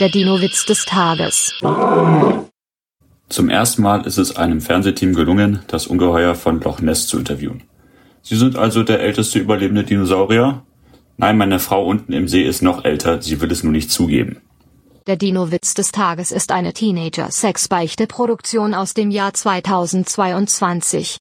Der Dino-Witz des Tages. Zum ersten Mal ist es einem Fernsehteam gelungen, das Ungeheuer von Loch Ness zu interviewen. Sie sind also der älteste überlebende Dinosaurier? Nein, meine Frau unten im See ist noch älter, sie will es nur nicht zugeben. Der Dino-Witz des Tages ist eine Teenager-Sex-Beichte-Produktion aus dem Jahr 2022.